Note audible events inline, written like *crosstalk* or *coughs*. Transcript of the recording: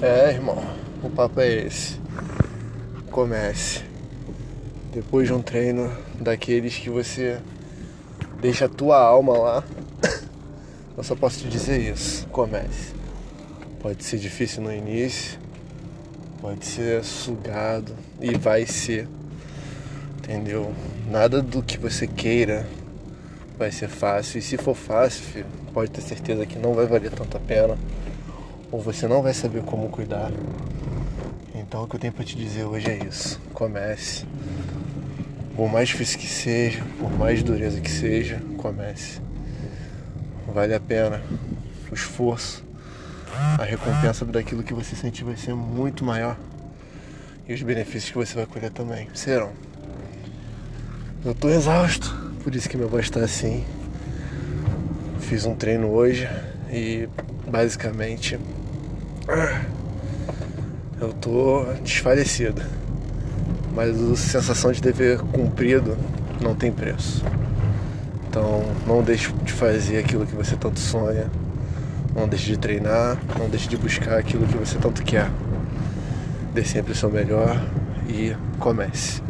É, irmão, o papo é esse. Comece. Depois de um treino daqueles que você deixa a tua alma lá, *coughs* eu só posso te dizer isso. Comece. Pode ser difícil no início, pode ser sugado e vai ser. Entendeu? Nada do que você queira vai ser fácil. E se for fácil, filho, pode ter certeza que não vai valer tanta pena. Ou você não vai saber como cuidar. Então o que eu tenho para te dizer hoje é isso. Comece. Por mais difícil que seja, por mais dureza que seja, comece. Vale a pena o esforço. A recompensa daquilo que você sentir vai ser muito maior. E os benefícios que você vai colher também serão. Eu tô exausto, por isso que minha voz tá assim. Fiz um treino hoje e basicamente eu tô desfalecido. Mas a sensação de dever cumprido não tem preço. Então não deixe de fazer aquilo que você tanto sonha. Não deixe de treinar, não deixe de buscar aquilo que você tanto quer. Dê sempre o seu melhor e comece.